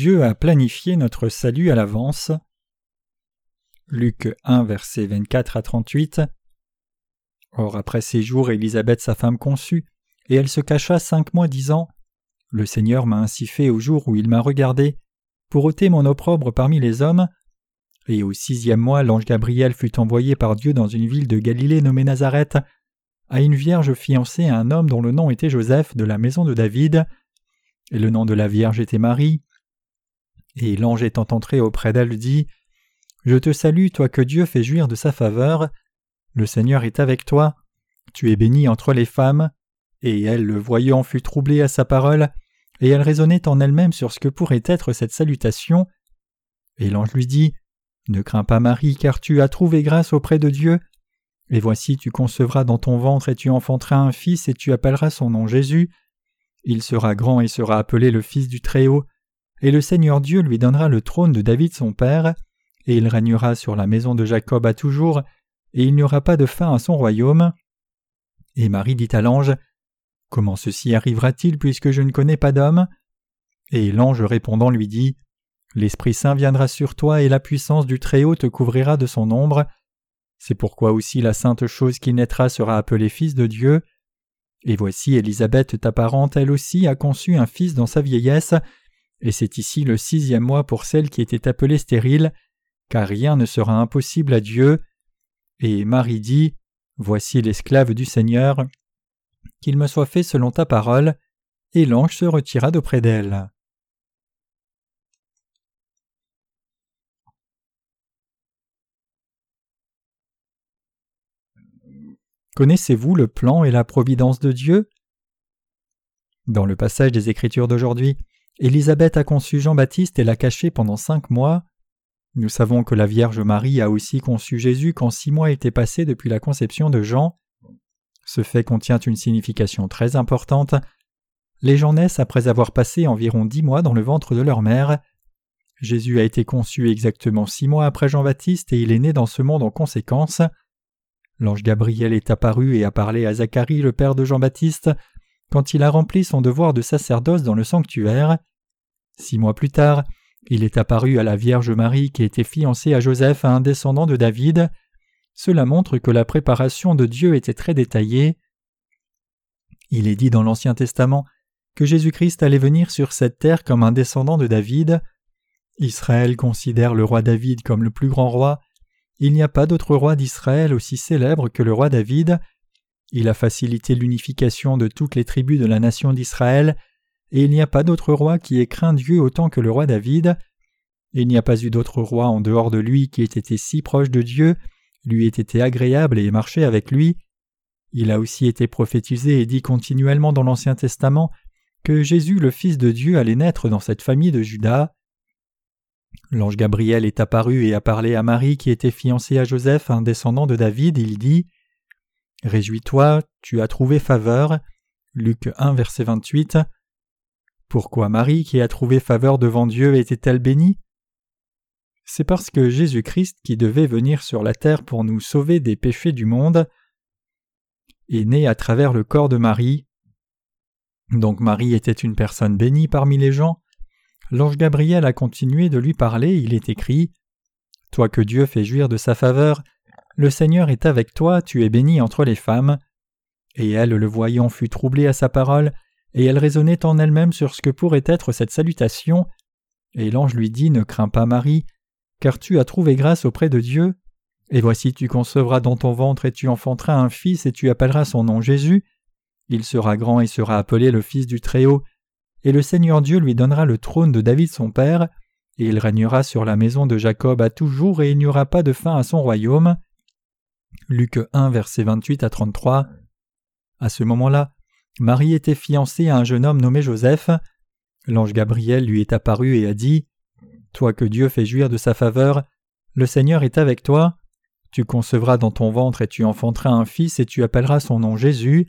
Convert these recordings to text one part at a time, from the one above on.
Dieu a planifié notre salut à l'avance. Luc 1, versets 24 à 38. Or, après ces jours, Élisabeth, sa femme, conçut, et elle se cacha cinq mois, disant Le Seigneur m'a ainsi fait au jour où il m'a regardé, pour ôter mon opprobre parmi les hommes. Et au sixième mois, l'ange Gabriel fut envoyé par Dieu dans une ville de Galilée nommée Nazareth, à une vierge fiancée à un homme dont le nom était Joseph de la maison de David, et le nom de la vierge était Marie. Et l'ange étant entré auprès d'elle dit Je te salue, toi que Dieu fait jouir de sa faveur. Le Seigneur est avec toi. Tu es bénie entre les femmes. Et elle, le voyant, fut troublée à sa parole, et elle raisonnait en elle-même sur ce que pourrait être cette salutation. Et l'ange lui dit Ne crains pas, Marie, car tu as trouvé grâce auprès de Dieu. Et voici, tu concevras dans ton ventre et tu enfanteras un fils, et tu appelleras son nom Jésus. Il sera grand et sera appelé le Fils du Très-Haut et le Seigneur Dieu lui donnera le trône de David son père, et il régnera sur la maison de Jacob à toujours, et il n'y aura pas de fin à son royaume. Et Marie dit à l'ange Comment ceci arrivera-t-il puisque je ne connais pas d'homme? Et l'ange répondant lui dit L'Esprit Saint viendra sur toi et la puissance du Très-Haut te couvrira de son ombre. C'est pourquoi aussi la sainte chose qui naîtra sera appelée Fils de Dieu. Et voici Élisabeth ta parente, elle aussi a conçu un fils dans sa vieillesse, et c'est ici le sixième mois pour celle qui était appelée stérile, car rien ne sera impossible à Dieu. Et Marie dit Voici l'esclave du Seigneur, qu'il me soit fait selon ta parole. Et l'ange se retira d'auprès d'elle. Connaissez-vous le plan et la providence de Dieu? Dans le passage des Écritures d'aujourd'hui, Élisabeth a conçu Jean-Baptiste et l'a caché pendant cinq mois. Nous savons que la Vierge Marie a aussi conçu Jésus quand six mois étaient passés depuis la conception de Jean. Ce fait contient une signification très importante. Les gens naissent après avoir passé environ dix mois dans le ventre de leur mère. Jésus a été conçu exactement six mois après Jean-Baptiste et il est né dans ce monde en conséquence. L'ange Gabriel est apparu et a parlé à Zacharie, le père de Jean-Baptiste, quand il a rempli son devoir de sacerdoce dans le sanctuaire. Six mois plus tard, il est apparu à la Vierge Marie qui était fiancée à Joseph, un descendant de David. Cela montre que la préparation de Dieu était très détaillée. Il est dit dans l'Ancien Testament que Jésus-Christ allait venir sur cette terre comme un descendant de David. Israël considère le roi David comme le plus grand roi. Il n'y a pas d'autre roi d'Israël aussi célèbre que le roi David. Il a facilité l'unification de toutes les tribus de la nation d'Israël et il n'y a pas d'autre roi qui ait craint Dieu autant que le roi David. Il n'y a pas eu d'autre roi en dehors de lui qui ait été si proche de Dieu, lui ait été agréable et ait marché avec lui. Il a aussi été prophétisé et dit continuellement dans l'Ancien Testament que Jésus le Fils de Dieu allait naître dans cette famille de Judas. L'ange Gabriel est apparu et a parlé à Marie qui était fiancée à Joseph, un descendant de David, il dit Réjouis-toi, tu as trouvé faveur. Luc 1, verset 28. Pourquoi Marie, qui a trouvé faveur devant Dieu, était-elle bénie? C'est parce que Jésus-Christ, qui devait venir sur la terre pour nous sauver des péchés du monde, est né à travers le corps de Marie. Donc Marie était une personne bénie parmi les gens. L'ange Gabriel a continué de lui parler, il est écrit Toi que Dieu fait jouir de sa faveur, le Seigneur est avec toi, tu es bénie entre les femmes. Et elle, le voyant, fut troublée à sa parole, et elle raisonnait en elle-même sur ce que pourrait être cette salutation. Et l'ange lui dit Ne crains pas, Marie, car tu as trouvé grâce auprès de Dieu. Et voici tu concevras dans ton ventre et tu enfanteras un fils et tu appelleras son nom Jésus. Il sera grand et sera appelé le Fils du Très-Haut. Et le Seigneur Dieu lui donnera le trône de David son père, et il régnera sur la maison de Jacob à toujours, et il n'y aura pas de fin à son royaume. Luc 1, versets 28 à 33. À ce moment-là, Marie était fiancée à un jeune homme nommé Joseph. L'ange Gabriel lui est apparu et a dit Toi que Dieu fait jouir de sa faveur, le Seigneur est avec toi. Tu concevras dans ton ventre et tu enfanteras un fils et tu appelleras son nom Jésus.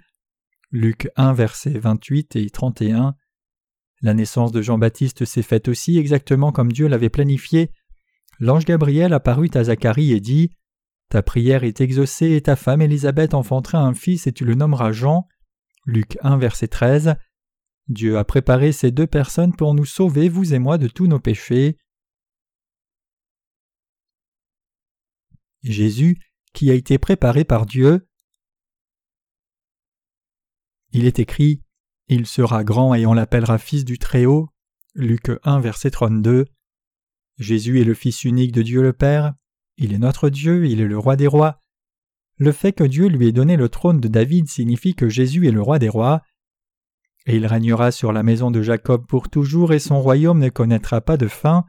Luc 1, versets 28 et 31. La naissance de Jean-Baptiste s'est faite aussi exactement comme Dieu l'avait planifié. L'ange Gabriel apparut à Zacharie et dit Ta prière est exaucée et ta femme Élisabeth enfantera un fils et tu le nommeras Jean. Luc 1, verset 13. Dieu a préparé ces deux personnes pour nous sauver, vous et moi, de tous nos péchés. Jésus, qui a été préparé par Dieu. Il est écrit Il sera grand et on l'appellera Fils du Très-Haut. Luc 1, verset 32. Jésus est le Fils unique de Dieu le Père. Il est notre Dieu, il est le roi des rois. Le fait que Dieu lui ait donné le trône de David signifie que Jésus est le roi des rois. Et il régnera sur la maison de Jacob pour toujours, et son royaume ne connaîtra pas de fin.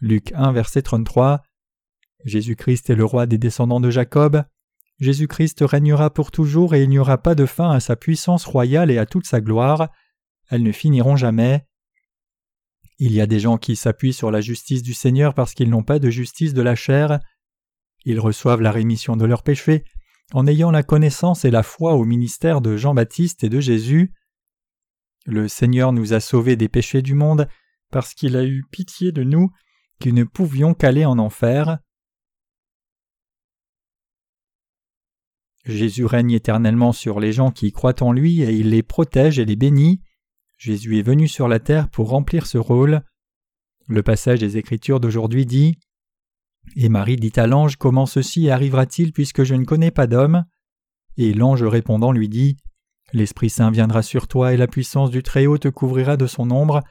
Luc 1, verset 33. Jésus-Christ est le roi des descendants de Jacob. Jésus-Christ régnera pour toujours, et il n'y aura pas de fin à sa puissance royale et à toute sa gloire. Elles ne finiront jamais. Il y a des gens qui s'appuient sur la justice du Seigneur parce qu'ils n'ont pas de justice de la chair. Ils reçoivent la rémission de leurs péchés en ayant la connaissance et la foi au ministère de Jean-Baptiste et de Jésus. Le Seigneur nous a sauvés des péchés du monde parce qu'il a eu pitié de nous qui ne pouvions qu'aller en enfer. Jésus règne éternellement sur les gens qui croient en lui et il les protège et les bénit. Jésus est venu sur la terre pour remplir ce rôle. Le passage des Écritures d'aujourd'hui dit Et Marie dit à l'ange Comment ceci arrivera-t-il puisque je ne connais pas d'homme? Et l'ange répondant lui dit L'Esprit Saint viendra sur toi et la puissance du Très-Haut te couvrira de son ombre.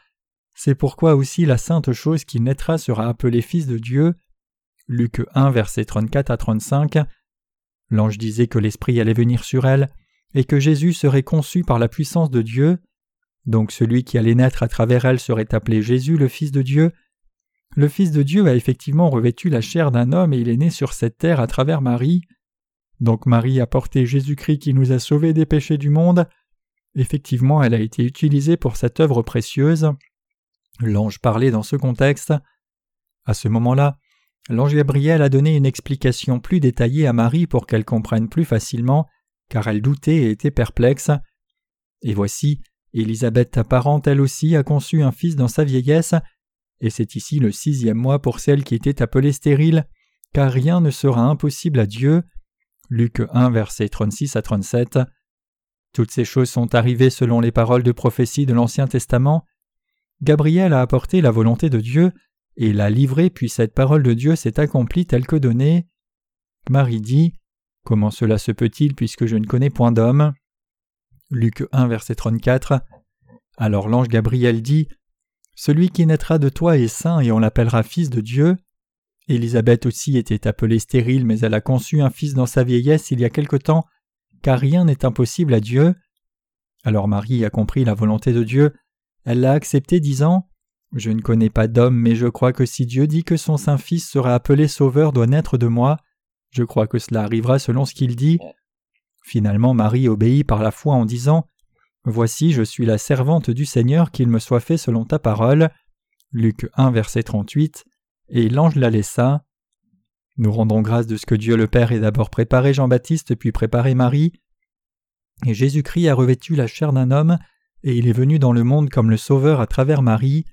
C'est pourquoi aussi la sainte chose qui naîtra sera appelée Fils de Dieu. Luc 1, versets 34 à 35. L'ange disait que l'Esprit allait venir sur elle, et que Jésus serait conçu par la puissance de Dieu. Donc celui qui allait naître à travers elle serait appelé Jésus, le Fils de Dieu. Le Fils de Dieu a effectivement revêtu la chair d'un homme et il est né sur cette terre à travers Marie. Donc Marie a porté Jésus-Christ qui nous a sauvés des péchés du monde. Effectivement, elle a été utilisée pour cette œuvre précieuse. L'ange parlait dans ce contexte. À ce moment-là, l'ange Gabriel a donné une explication plus détaillée à Marie pour qu'elle comprenne plus facilement, car elle doutait et était perplexe. Et voici, Élisabeth ta parente elle aussi a conçu un fils dans sa vieillesse, et c'est ici le sixième mois pour celle qui était appelée stérile, car rien ne sera impossible à Dieu. Luc 1, versets 36 à 37. Toutes ces choses sont arrivées selon les paroles de prophétie de l'Ancien Testament. Gabriel a apporté la volonté de Dieu et l'a livrée, puis cette parole de Dieu s'est accomplie telle que donnée. Marie dit Comment cela se peut-il puisque je ne connais point d'homme? Luc 1, verset 34. Alors l'ange Gabriel dit Celui qui naîtra de toi est saint et on l'appellera fils de Dieu. Élisabeth aussi était appelée stérile, mais elle a conçu un fils dans sa vieillesse il y a quelque temps, car rien n'est impossible à Dieu. Alors Marie a compris la volonté de Dieu, elle l'a accepté disant Je ne connais pas d'homme, mais je crois que si Dieu dit que son saint fils sera appelé sauveur doit naître de moi, je crois que cela arrivera selon ce qu'il dit. Finalement Marie obéit par la foi en disant Voici, je suis la servante du Seigneur, qu'il me soit fait selon ta parole. Luc 1, verset 38 et l'ange la laissa. Nous rendons grâce de ce que Dieu le Père ait d'abord préparé Jean-Baptiste puis préparé Marie. Et Jésus-Christ a revêtu la chair d'un homme, et il est venu dans le monde comme le Sauveur à travers Marie.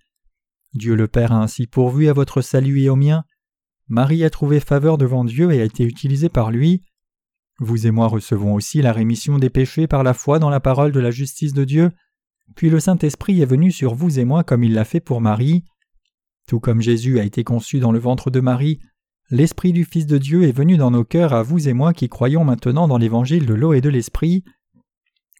Dieu le Père a ainsi pourvu à votre salut et au mien. Marie a trouvé faveur devant Dieu et a été utilisée par lui. Vous et moi recevons aussi la rémission des péchés par la foi dans la parole de la justice de Dieu. Puis le Saint-Esprit est venu sur vous et moi comme il l'a fait pour Marie. Tout comme Jésus a été conçu dans le ventre de Marie, l'Esprit du Fils de Dieu est venu dans nos cœurs à vous et moi qui croyons maintenant dans l'évangile de l'eau et de l'Esprit.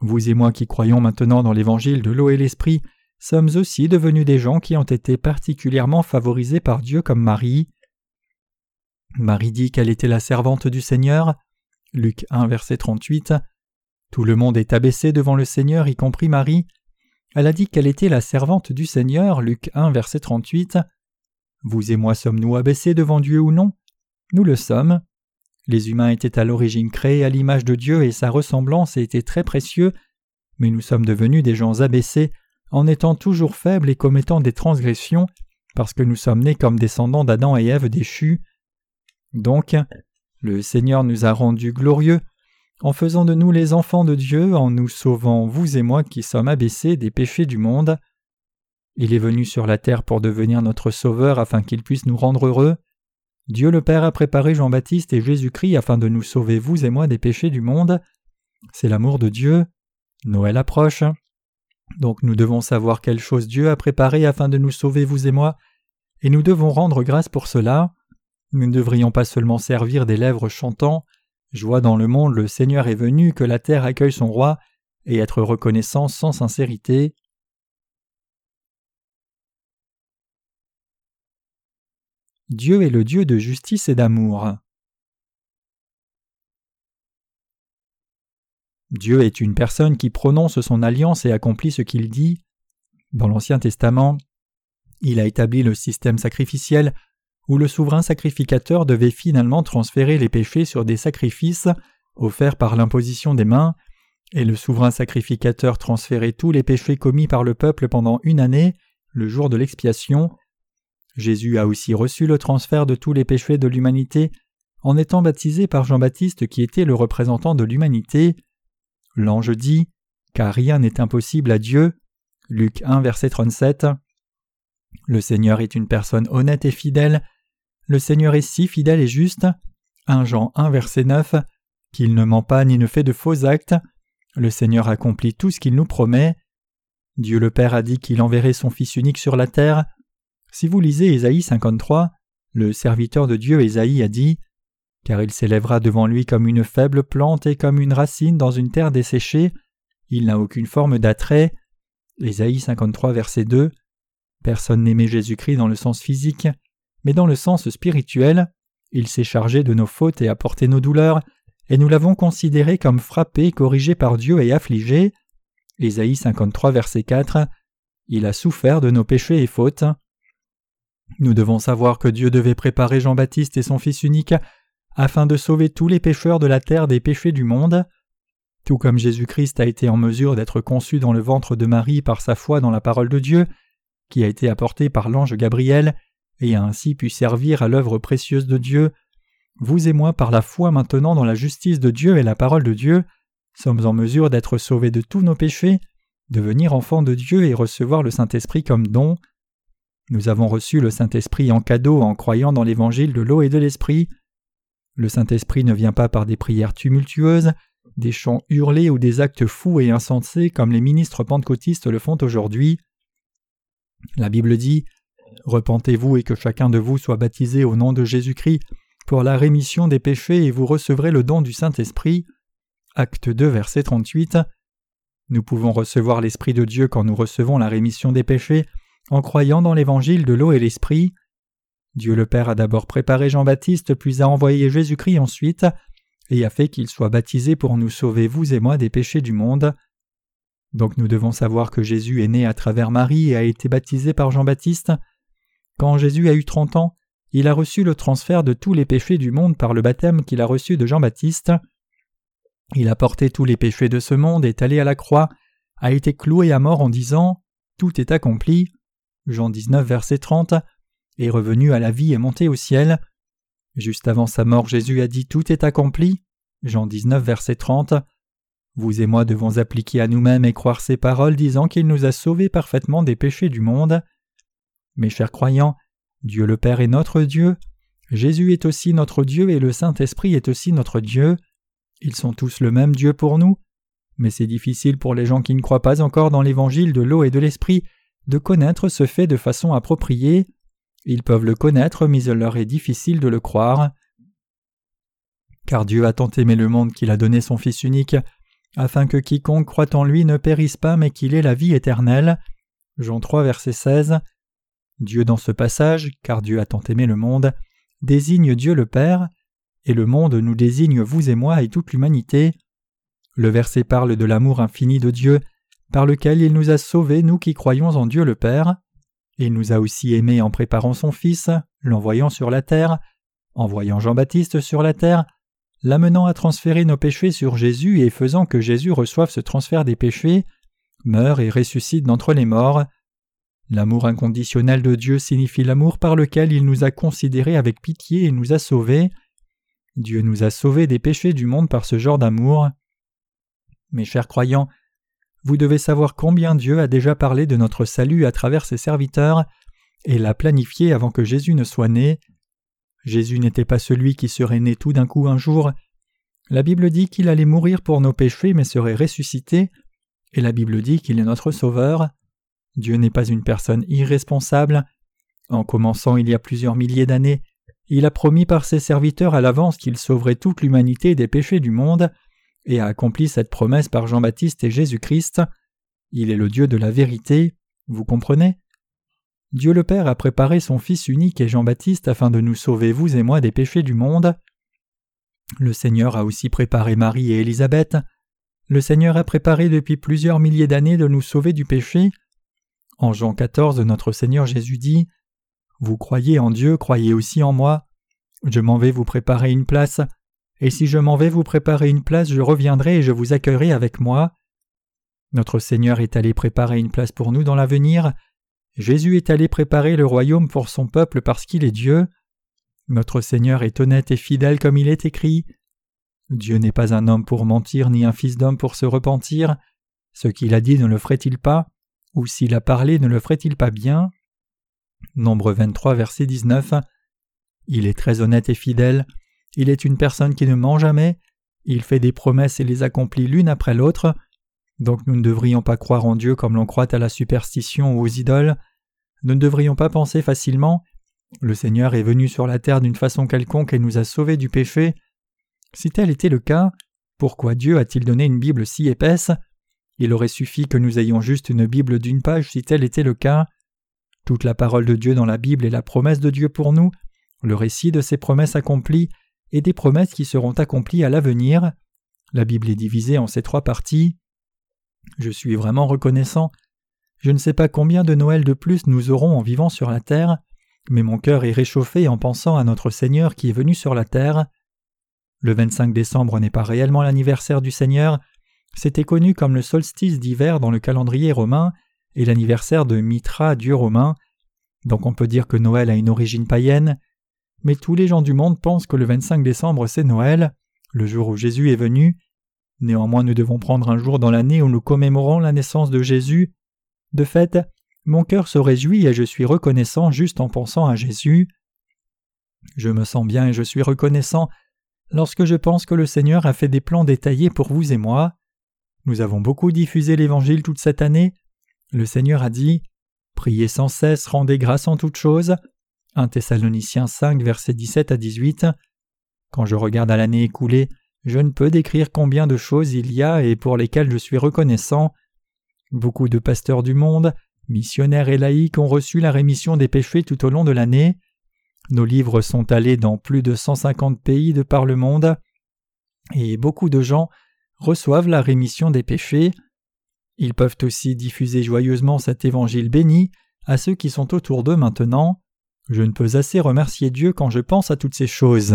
Vous et moi qui croyons maintenant dans l'évangile de l'eau et l'Esprit sommes aussi devenus des gens qui ont été particulièrement favorisés par Dieu comme Marie. Marie dit qu'elle était la servante du Seigneur. Luc 1 verset 38. Tout le monde est abaissé devant le Seigneur, y compris Marie. Elle a dit qu'elle était la servante du Seigneur. Luc 1 verset 38. Vous et moi sommes-nous abaissés devant Dieu ou non? Nous le sommes. Les humains étaient à l'origine créés à l'image de Dieu et sa ressemblance était très précieux, mais nous sommes devenus des gens abaissés en étant toujours faibles et commettant des transgressions parce que nous sommes nés comme descendants d'Adam et Ève déchus. Donc, le Seigneur nous a rendus glorieux en faisant de nous les enfants de Dieu, en nous sauvant, vous et moi qui sommes abaissés des péchés du monde. Il est venu sur la terre pour devenir notre Sauveur afin qu'il puisse nous rendre heureux. Dieu le Père a préparé Jean-Baptiste et Jésus-Christ afin de nous sauver, vous et moi, des péchés du monde. C'est l'amour de Dieu. Noël approche. Donc nous devons savoir quelle chose Dieu a préparée afin de nous sauver, vous et moi, et nous devons rendre grâce pour cela. Nous ne devrions pas seulement servir des lèvres chantant Joie dans le monde, le Seigneur est venu, que la terre accueille son roi, et être reconnaissant sans sincérité. Dieu est le Dieu de justice et d'amour. Dieu est une personne qui prononce son alliance et accomplit ce qu'il dit. Dans l'Ancien Testament, il a établi le système sacrificiel où le souverain sacrificateur devait finalement transférer les péchés sur des sacrifices offerts par l'imposition des mains, et le souverain sacrificateur transférait tous les péchés commis par le peuple pendant une année, le jour de l'expiation. Jésus a aussi reçu le transfert de tous les péchés de l'humanité en étant baptisé par Jean-Baptiste qui était le représentant de l'humanité. L'ange dit Car rien n'est impossible à Dieu. Luc 1, verset 37. Le Seigneur est une personne honnête et fidèle. Le Seigneur est si fidèle et juste. 1 Jean 1, verset 9. Qu'il ne ment pas ni ne fait de faux actes. Le Seigneur accomplit tout ce qu'il nous promet. Dieu le Père a dit qu'il enverrait son Fils unique sur la terre. Si vous lisez Ésaïe 53, le serviteur de Dieu Ésaïe a dit car il s'élèvera devant lui comme une faible plante et comme une racine dans une terre desséchée. Il n'a aucune forme d'attrait. Ésaïe 53, verset 2. Personne n'aimait Jésus-Christ dans le sens physique, mais dans le sens spirituel. Il s'est chargé de nos fautes et a porté nos douleurs, et nous l'avons considéré comme frappé, corrigé par Dieu et affligé. Ésaïe 53, verset 4. Il a souffert de nos péchés et fautes. Nous devons savoir que Dieu devait préparer Jean-Baptiste et son Fils unique afin de sauver tous les pécheurs de la terre des péchés du monde. Tout comme Jésus-Christ a été en mesure d'être conçu dans le ventre de Marie par sa foi dans la parole de Dieu, qui a été apportée par l'ange Gabriel, et a ainsi pu servir à l'œuvre précieuse de Dieu, vous et moi par la foi maintenant dans la justice de Dieu et la parole de Dieu, sommes en mesure d'être sauvés de tous nos péchés, devenir enfants de Dieu et recevoir le Saint-Esprit comme don. Nous avons reçu le Saint-Esprit en cadeau en croyant dans l'évangile de l'eau et de l'Esprit. Le Saint-Esprit ne vient pas par des prières tumultueuses, des chants hurlés ou des actes fous et insensés comme les ministres pentecôtistes le font aujourd'hui. La Bible dit Repentez-vous et que chacun de vous soit baptisé au nom de Jésus-Christ pour la rémission des péchés et vous recevrez le don du Saint-Esprit. Acte 2, verset 38. Nous pouvons recevoir l'Esprit de Dieu quand nous recevons la rémission des péchés en croyant dans l'évangile de l'eau et l'Esprit. Dieu le Père a d'abord préparé Jean-Baptiste, puis a envoyé Jésus-Christ ensuite, et a fait qu'il soit baptisé pour nous sauver, vous et moi, des péchés du monde. Donc nous devons savoir que Jésus est né à travers Marie et a été baptisé par Jean-Baptiste. Quand Jésus a eu trente ans, il a reçu le transfert de tous les péchés du monde par le baptême qu'il a reçu de Jean-Baptiste. Il a porté tous les péchés de ce monde, est allé à la croix, a été cloué à mort en disant Tout est accompli. Jean 19, verset 30 est revenu à la vie et monté au ciel. Juste avant sa mort, Jésus a dit Tout est accompli. Jean 19, verset 30. Vous et moi devons appliquer à nous-mêmes et croire ces paroles disant qu'il nous a sauvés parfaitement des péchés du monde. Mes chers croyants, Dieu le Père est notre Dieu, Jésus est aussi notre Dieu et le Saint-Esprit est aussi notre Dieu. Ils sont tous le même Dieu pour nous, mais c'est difficile pour les gens qui ne croient pas encore dans l'évangile de l'eau et de l'Esprit de connaître ce fait de façon appropriée. Ils peuvent le connaître, mais il leur est difficile de le croire. Car Dieu a tant aimé le monde qu'il a donné son Fils unique, afin que quiconque croit en lui ne périsse pas, mais qu'il ait la vie éternelle. Jean 3, verset 16. Dieu dans ce passage, car Dieu a tant aimé le monde, désigne Dieu le Père, et le monde nous désigne vous et moi et toute l'humanité. Le verset parle de l'amour infini de Dieu, par lequel il nous a sauvés, nous qui croyons en Dieu le Père. Il nous a aussi aimés en préparant son Fils, l'envoyant sur la terre, envoyant Jean-Baptiste sur la terre, l'amenant à transférer nos péchés sur Jésus et faisant que Jésus reçoive ce transfert des péchés, meurt et ressuscite d'entre les morts. L'amour inconditionnel de Dieu signifie l'amour par lequel il nous a considérés avec pitié et nous a sauvés. Dieu nous a sauvés des péchés du monde par ce genre d'amour. Mes chers croyants, vous devez savoir combien Dieu a déjà parlé de notre salut à travers ses serviteurs et l'a planifié avant que Jésus ne soit né. Jésus n'était pas celui qui serait né tout d'un coup un jour. La Bible dit qu'il allait mourir pour nos péchés mais serait ressuscité, et la Bible dit qu'il est notre Sauveur. Dieu n'est pas une personne irresponsable. En commençant il y a plusieurs milliers d'années, il a promis par ses serviteurs à l'avance qu'il sauverait toute l'humanité des péchés du monde, et a accompli cette promesse par Jean-Baptiste et Jésus-Christ. Il est le Dieu de la vérité, vous comprenez? Dieu le Père a préparé son Fils unique et Jean-Baptiste afin de nous sauver, vous et moi, des péchés du monde. Le Seigneur a aussi préparé Marie et Élisabeth. Le Seigneur a préparé depuis plusieurs milliers d'années de nous sauver du péché. En Jean 14, notre Seigneur Jésus dit Vous croyez en Dieu, croyez aussi en moi. Je m'en vais vous préparer une place, et si je m'en vais vous préparer une place, je reviendrai et je vous accueillerai avec moi. Notre Seigneur est allé préparer une place pour nous dans l'avenir. Jésus est allé préparer le royaume pour son peuple parce qu'il est Dieu. Notre Seigneur est honnête et fidèle comme il est écrit. Dieu n'est pas un homme pour mentir ni un fils d'homme pour se repentir. Ce qu'il a dit ne le ferait-il pas? Ou s'il a parlé ne le ferait-il pas bien? Nombre 23, verset 19. Il est très honnête et fidèle. Il est une personne qui ne ment jamais. Il fait des promesses et les accomplit l'une après l'autre. Donc nous ne devrions pas croire en Dieu comme l'on croit à la superstition ou aux idoles. Nous ne devrions pas penser facilement Le Seigneur est venu sur la terre d'une façon quelconque et nous a sauvés du péché. Si tel était le cas, pourquoi Dieu a-t-il donné une Bible si épaisse? Il aurait suffi que nous ayons juste une Bible d'une page si tel était le cas. Toute la parole de Dieu dans la Bible est la promesse de Dieu pour nous, le récit de ses promesses accomplies et des promesses qui seront accomplies à l'avenir. La Bible est divisée en ces trois parties. Je suis vraiment reconnaissant. Je ne sais pas combien de Noël de plus nous aurons en vivant sur la terre, mais mon cœur est réchauffé en pensant à notre Seigneur qui est venu sur la terre. Le 25 décembre n'est pas réellement l'anniversaire du Seigneur, c'était connu comme le solstice d'hiver dans le calendrier romain et l'anniversaire de Mitra, dieu romain. Donc on peut dire que Noël a une origine païenne, mais tous les gens du monde pensent que le 25 décembre c'est Noël, le jour où Jésus est venu, Néanmoins nous devons prendre un jour dans l'année où nous commémorons la naissance de Jésus. De fait, mon cœur se réjouit et je suis reconnaissant juste en pensant à Jésus. Je me sens bien et je suis reconnaissant lorsque je pense que le Seigneur a fait des plans détaillés pour vous et moi. Nous avons beaucoup diffusé l'Évangile toute cette année. Le Seigneur a dit Priez sans cesse, rendez grâce en toutes choses. 1 Thessaloniciens 5, versets 17 à 18. Quand je regarde à l'année écoulée, je ne peux décrire combien de choses il y a et pour lesquelles je suis reconnaissant. Beaucoup de pasteurs du monde, missionnaires et laïcs ont reçu la rémission des péchés tout au long de l'année. Nos livres sont allés dans plus de 150 pays de par le monde, et beaucoup de gens reçoivent la rémission des péchés. Ils peuvent aussi diffuser joyeusement cet évangile béni à ceux qui sont autour d'eux maintenant. Je ne peux assez remercier Dieu quand je pense à toutes ces choses.